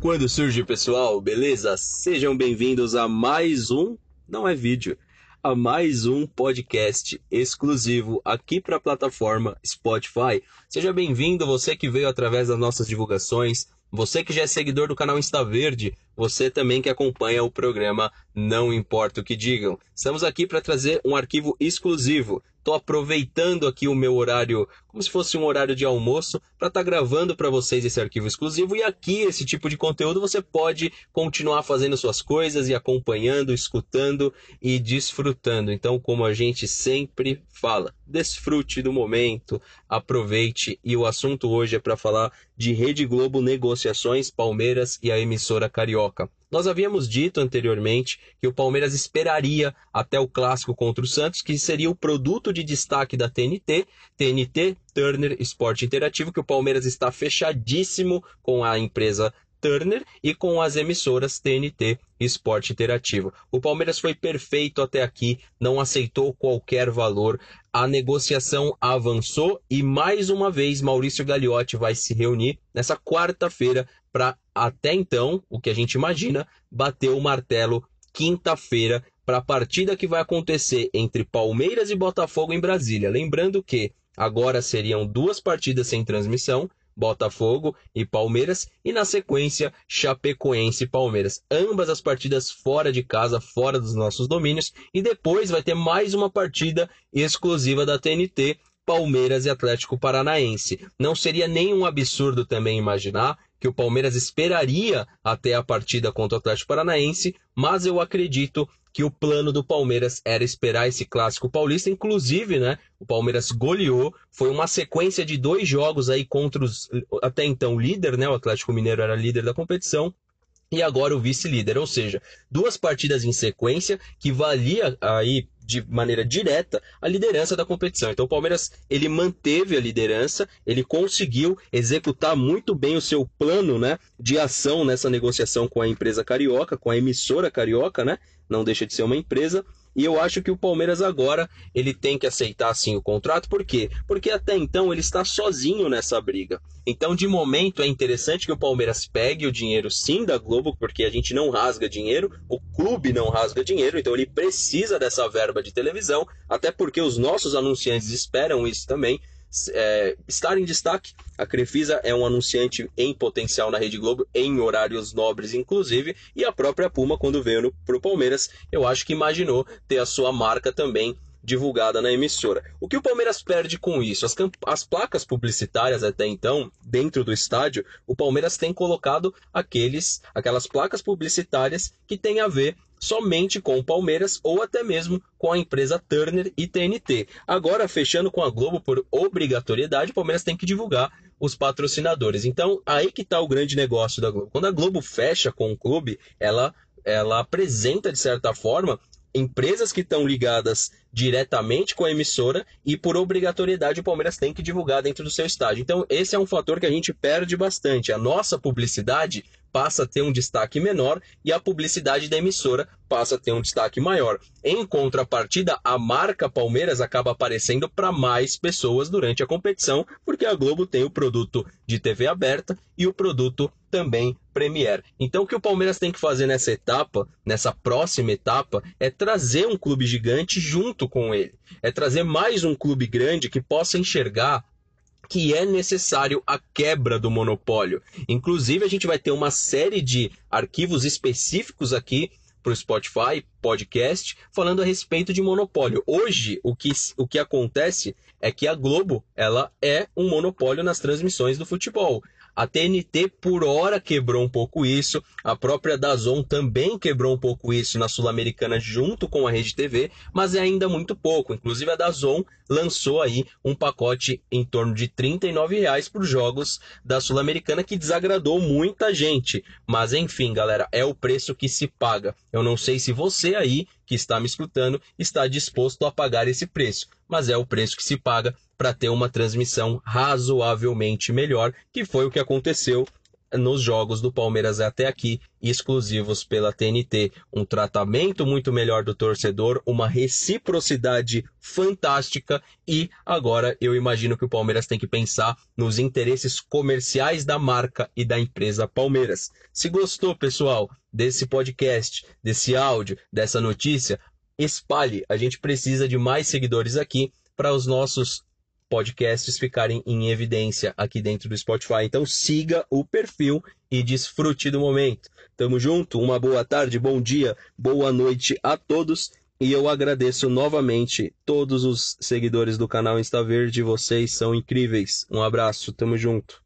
Quando surge, pessoal, beleza? Sejam bem-vindos a mais um, não é vídeo, a mais um podcast exclusivo aqui para a plataforma Spotify. Seja bem-vindo, você que veio através das nossas divulgações, você que já é seguidor do canal Insta Verde, você também que acompanha o programa Não Importa o que Digam. Estamos aqui para trazer um arquivo exclusivo Estou aproveitando aqui o meu horário, como se fosse um horário de almoço, para estar tá gravando para vocês esse arquivo exclusivo. E aqui, esse tipo de conteúdo, você pode continuar fazendo suas coisas e acompanhando, escutando e desfrutando. Então, como a gente sempre fala, desfrute do momento, aproveite. E o assunto hoje é para falar de Rede Globo Negociações, Palmeiras e a emissora Carioca. Nós havíamos dito anteriormente que o Palmeiras esperaria até o clássico contra o Santos, que seria o produto de destaque da TNT, TNT Turner Esporte Interativo, que o Palmeiras está fechadíssimo com a empresa Turner e com as emissoras TNT Esporte Interativo. O Palmeiras foi perfeito até aqui, não aceitou qualquer valor. A negociação avançou e mais uma vez Maurício Gagliotti vai se reunir nessa quarta-feira para até então, o que a gente imagina, bater o martelo quinta-feira para a partida que vai acontecer entre Palmeiras e Botafogo em Brasília. Lembrando que agora seriam duas partidas sem transmissão, Botafogo e Palmeiras, e na sequência Chapecoense e Palmeiras. Ambas as partidas fora de casa, fora dos nossos domínios, e depois vai ter mais uma partida exclusiva da TNT, Palmeiras e Atlético Paranaense. Não seria nenhum absurdo também imaginar que o Palmeiras esperaria até a partida contra o Atlético Paranaense, mas eu acredito que o plano do Palmeiras era esperar esse clássico paulista, inclusive, né? O Palmeiras goleou, foi uma sequência de dois jogos aí contra os até então líder, né? O Atlético Mineiro era líder da competição e agora o vice-líder, ou seja, duas partidas em sequência que valia aí de maneira direta a liderança da competição. Então o Palmeiras ele manteve a liderança, ele conseguiu executar muito bem o seu plano, né, de ação nessa negociação com a empresa carioca, com a emissora carioca, né? Não deixa de ser uma empresa e eu acho que o Palmeiras agora ele tem que aceitar sim o contrato, por quê? Porque até então ele está sozinho nessa briga. Então, de momento, é interessante que o Palmeiras pegue o dinheiro sim da Globo, porque a gente não rasga dinheiro, o clube não rasga dinheiro, então ele precisa dessa verba de televisão, até porque os nossos anunciantes esperam isso também é, estar em destaque. A Crefisa é um anunciante em potencial na Rede Globo, em horários nobres, inclusive, e a própria Puma, quando veio para o Palmeiras, eu acho que imaginou ter a sua marca também divulgada na emissora. O que o Palmeiras perde com isso? As, as, placas publicitárias até então, dentro do estádio, o Palmeiras tem colocado aqueles, aquelas placas publicitárias que têm a ver somente com o Palmeiras ou até mesmo com a empresa Turner e TNT. Agora, fechando com a Globo por obrigatoriedade, o Palmeiras tem que divulgar os patrocinadores. Então, aí que está o grande negócio da Globo. Quando a Globo fecha com o clube, ela, ela apresenta, de certa forma, empresas que estão ligadas diretamente com a emissora e por obrigatoriedade o Palmeiras tem que divulgar dentro do seu estádio. Então, esse é um fator que a gente perde bastante. A nossa publicidade passa a ter um destaque menor e a publicidade da emissora passa a ter um destaque maior. Em contrapartida, a marca Palmeiras acaba aparecendo para mais pessoas durante a competição, porque a Globo tem o produto de TV aberta e o produto também Premier. Então, o que o Palmeiras tem que fazer nessa etapa, nessa próxima etapa, é trazer um clube gigante junto com ele. É trazer mais um clube grande que possa enxergar que é necessário a quebra do monopólio. Inclusive, a gente vai ter uma série de arquivos específicos aqui para o Spotify, podcast, falando a respeito de monopólio. Hoje, o que, o que acontece é que a Globo ela é um monopólio nas transmissões do futebol. A TNT por hora quebrou um pouco isso, a própria Dazon também quebrou um pouco isso na Sul-Americana junto com a Rede TV, mas é ainda muito pouco. Inclusive a Dazon lançou aí um pacote em torno de R$ reais para os jogos da Sul-Americana que desagradou muita gente. Mas enfim, galera, é o preço que se paga. Eu não sei se você aí que está me escutando está disposto a pagar esse preço, mas é o preço que se paga para ter uma transmissão razoavelmente melhor, que foi o que aconteceu nos jogos do Palmeiras até aqui, exclusivos pela TNT. Um tratamento muito melhor do torcedor, uma reciprocidade fantástica e agora eu imagino que o Palmeiras tem que pensar nos interesses comerciais da marca e da empresa Palmeiras. Se gostou, pessoal, desse podcast, desse áudio, dessa notícia, espalhe. A gente precisa de mais seguidores aqui para os nossos podcasts ficarem em evidência aqui dentro do Spotify. Então siga o perfil e desfrute do momento. Tamo junto, uma boa tarde, bom dia, boa noite a todos. E eu agradeço novamente todos os seguidores do canal Insta Verde, vocês são incríveis. Um abraço, tamo junto.